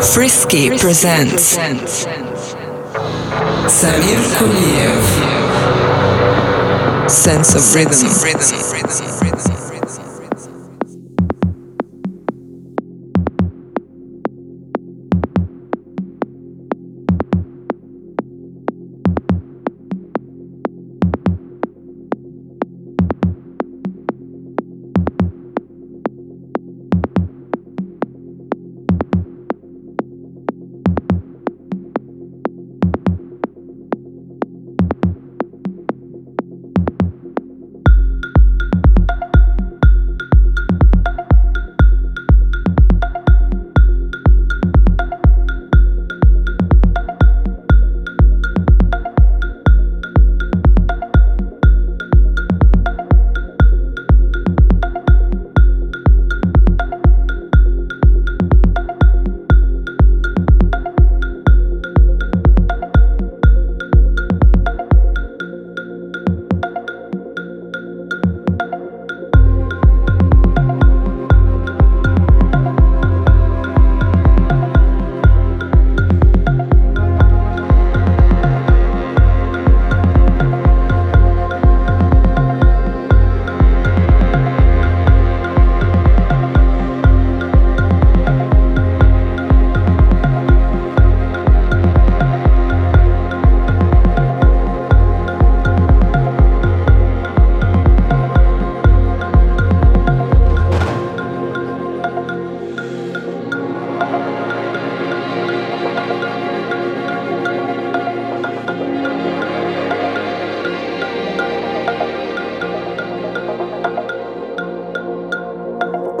Frisky, presents, presents Samir Kuliev. Sense of Rhythm. rhythm, rhythm, rhythm.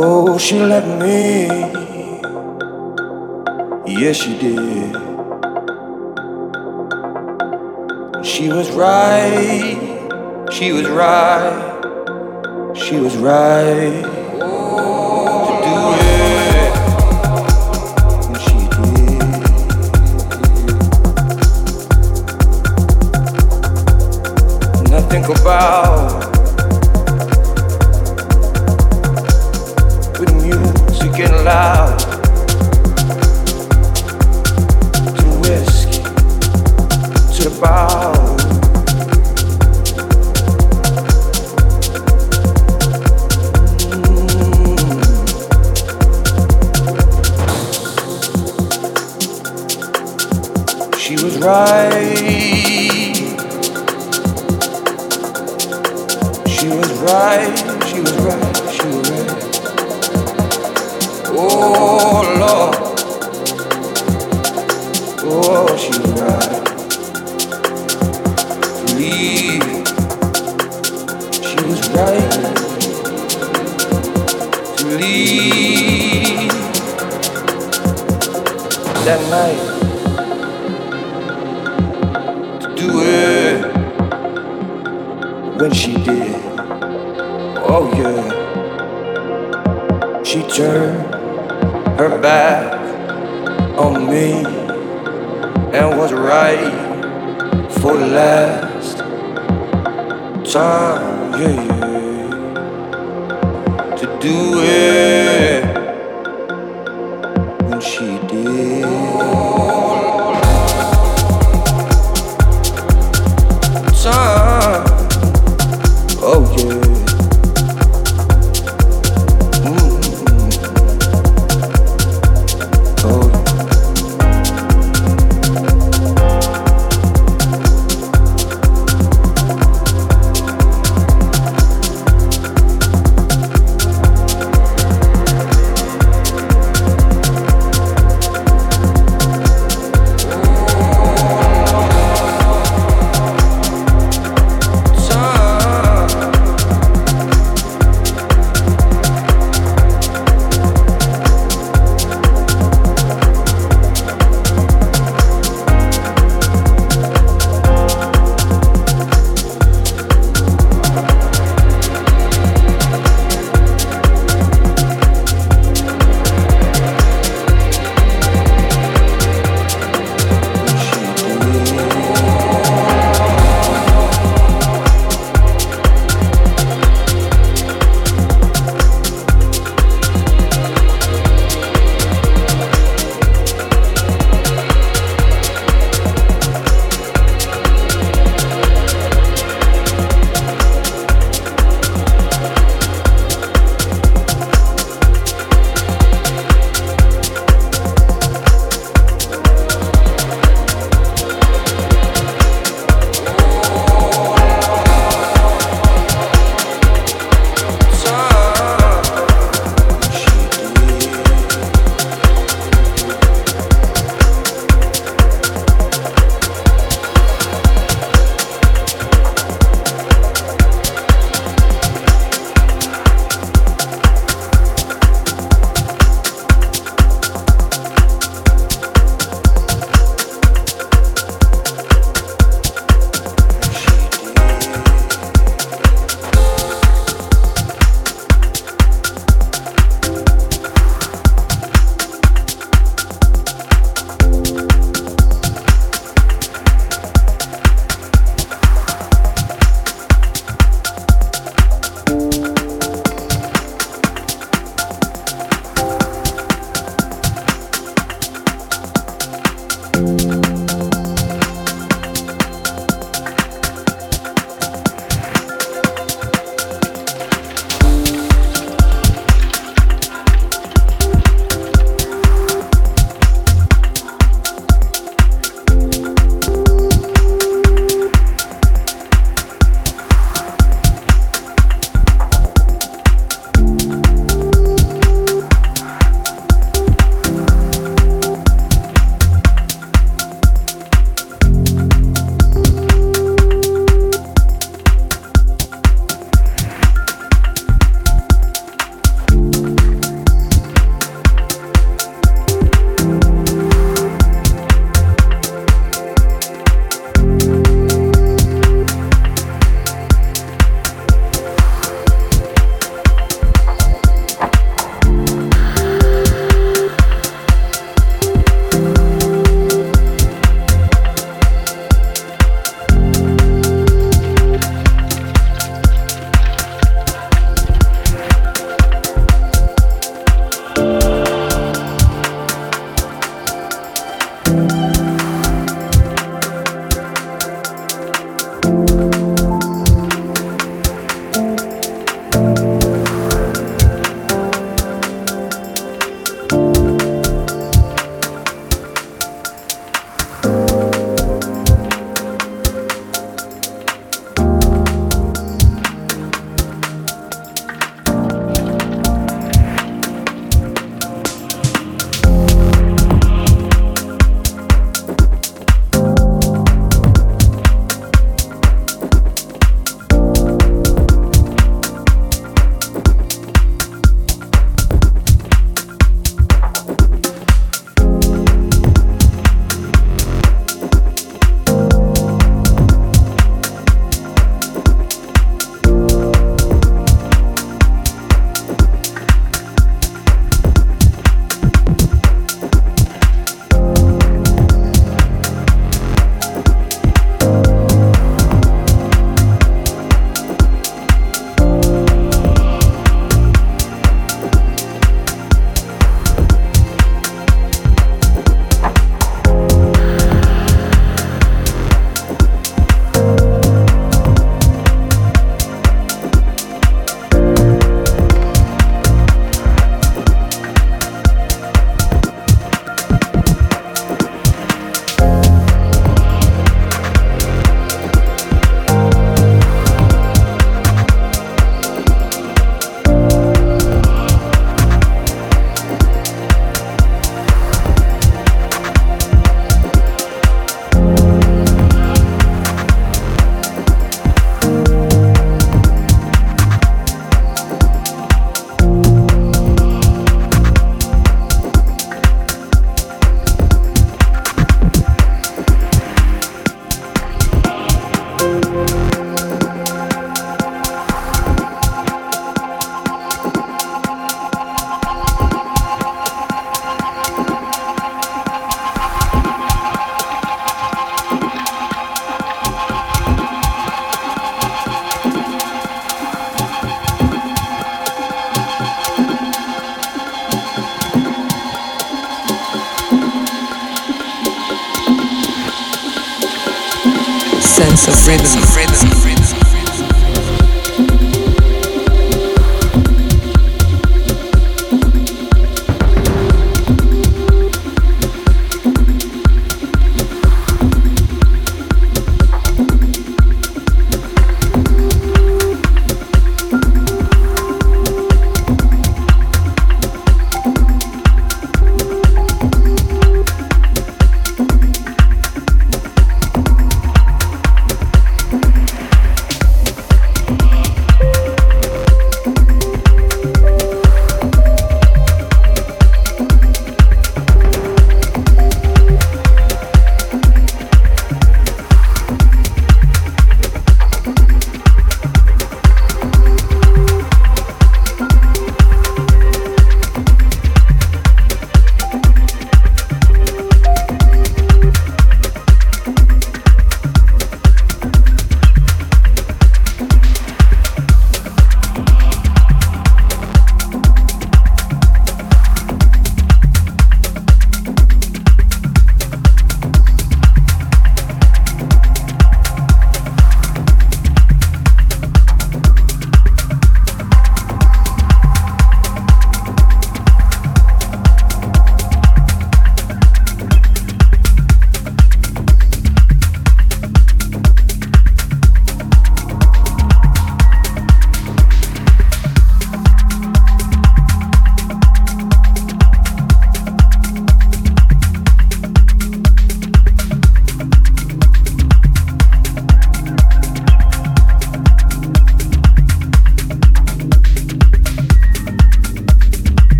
Oh, she let me. Yes, she did. She was right. She was right. She was right. she did.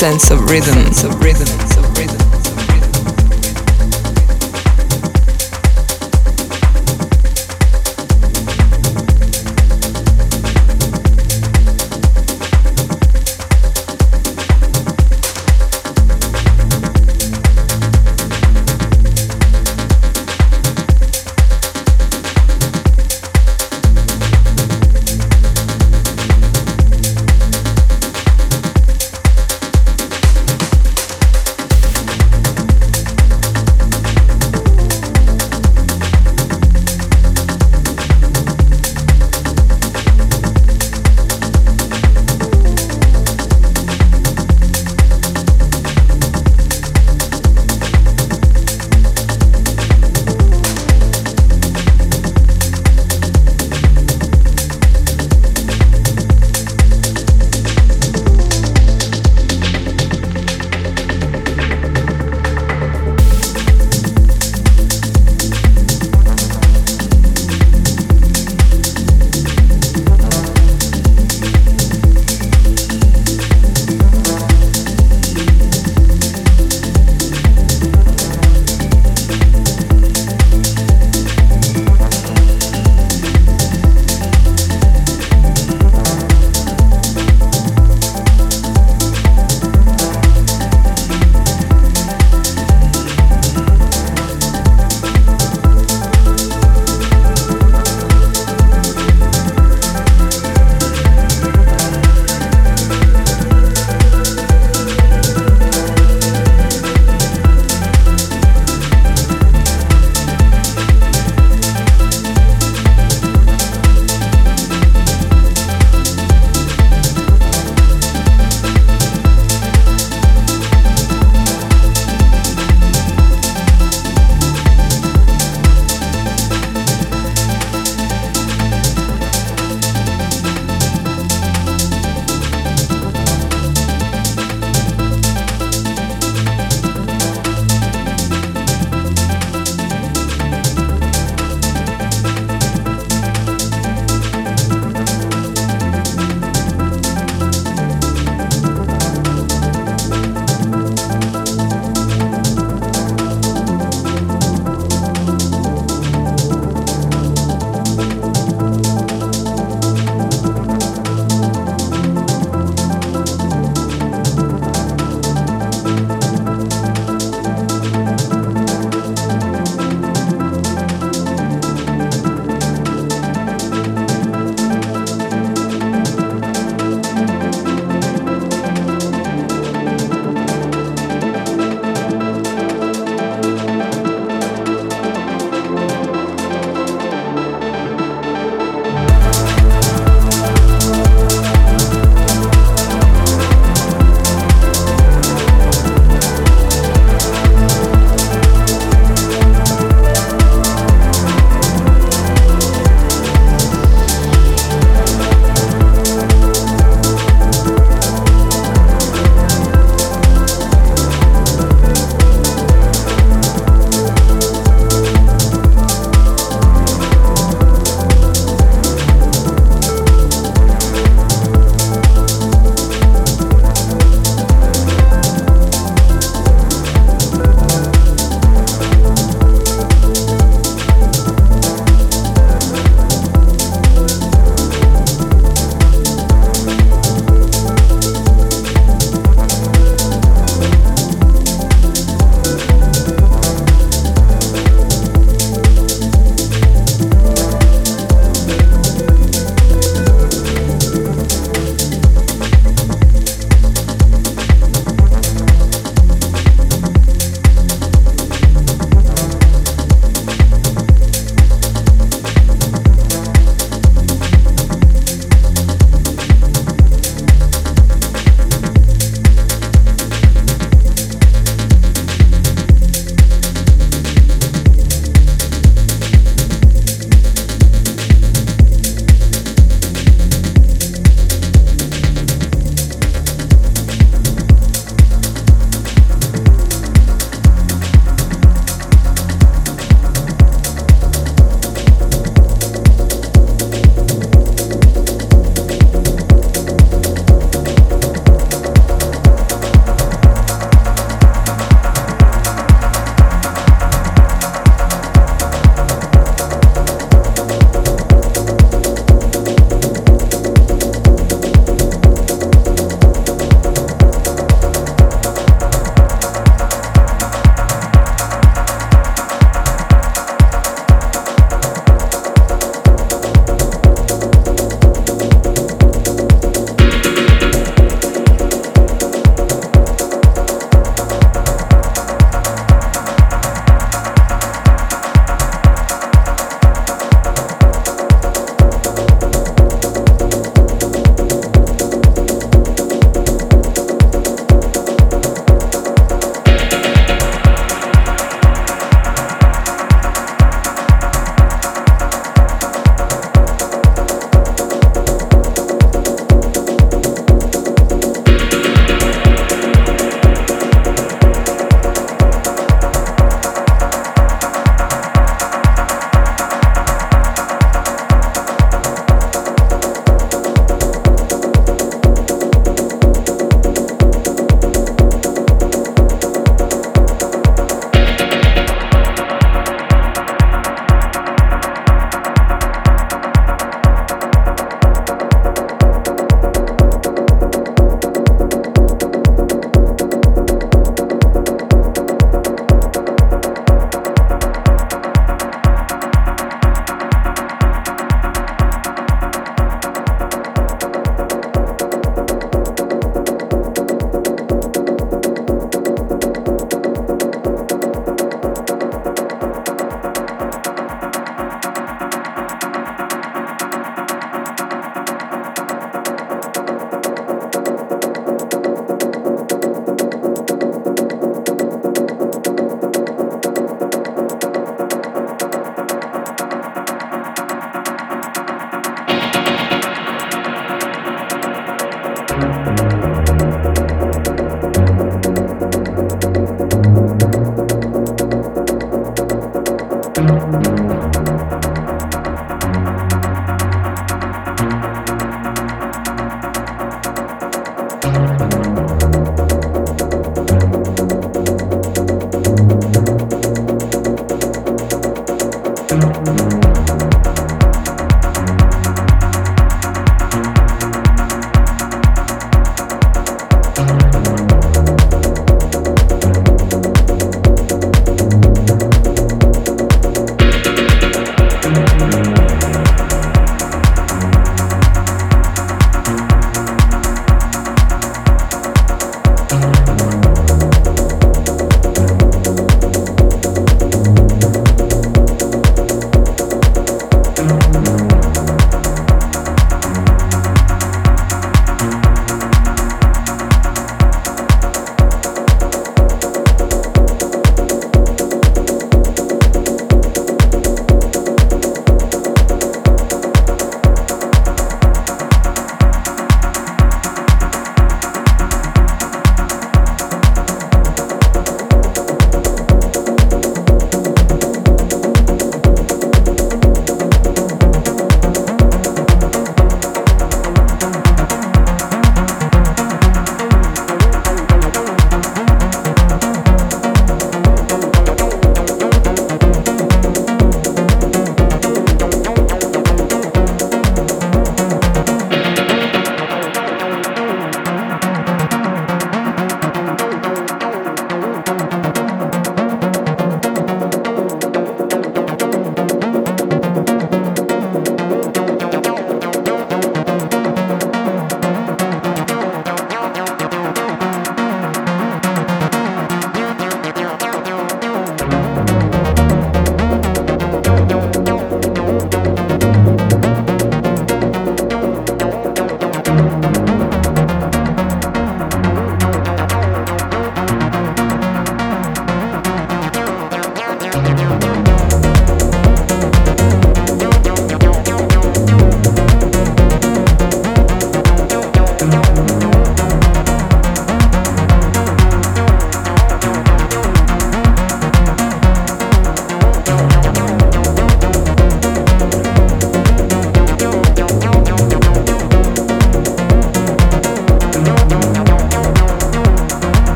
Sense of rhythm, rhythm, of rhythm.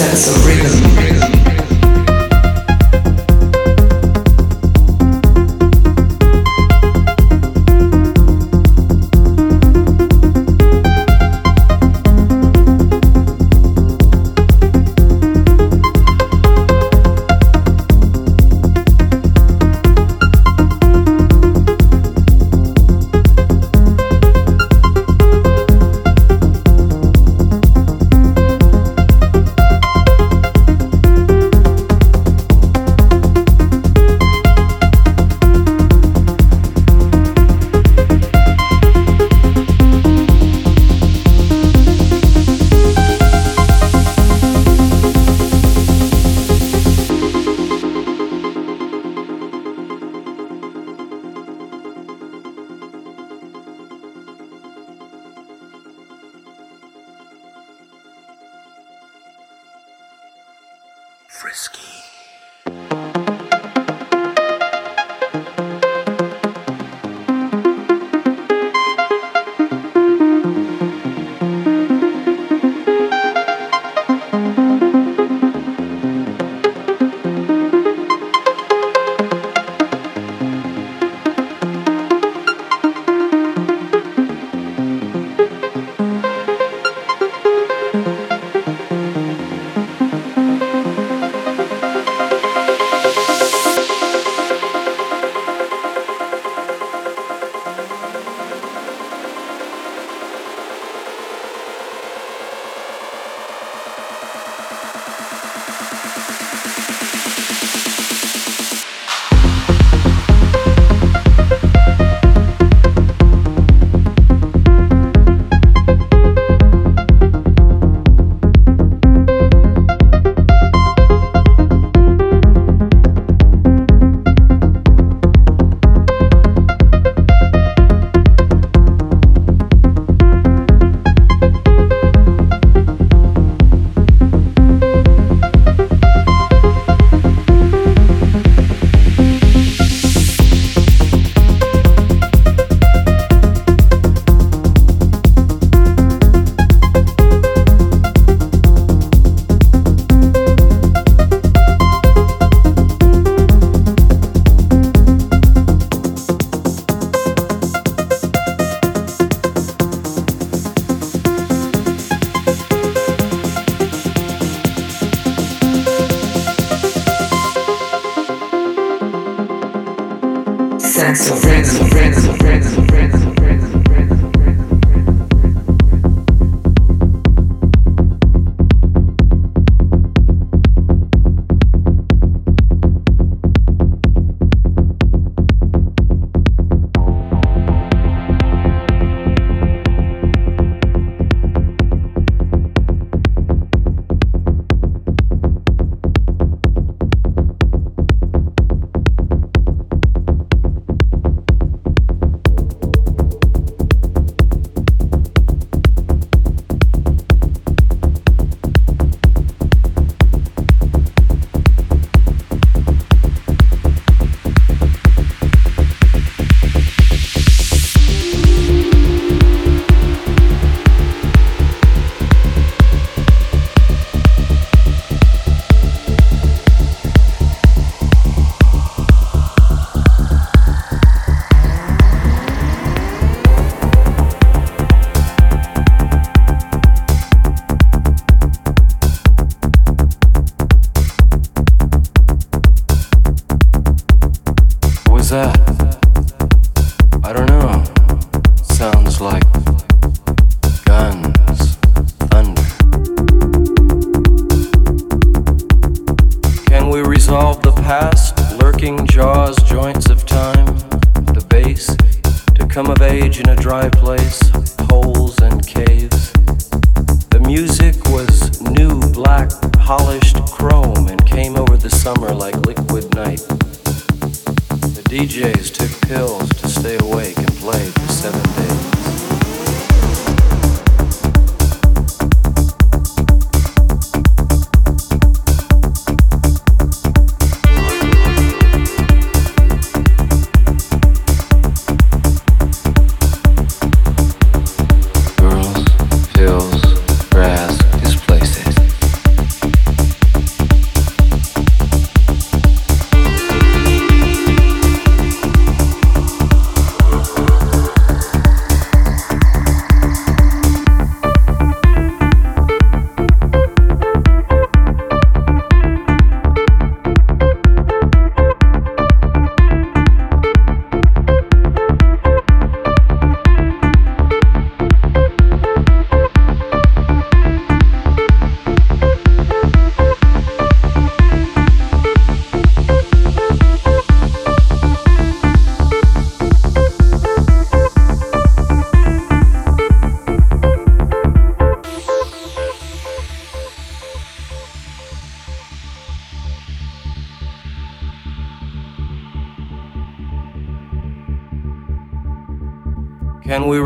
Sense of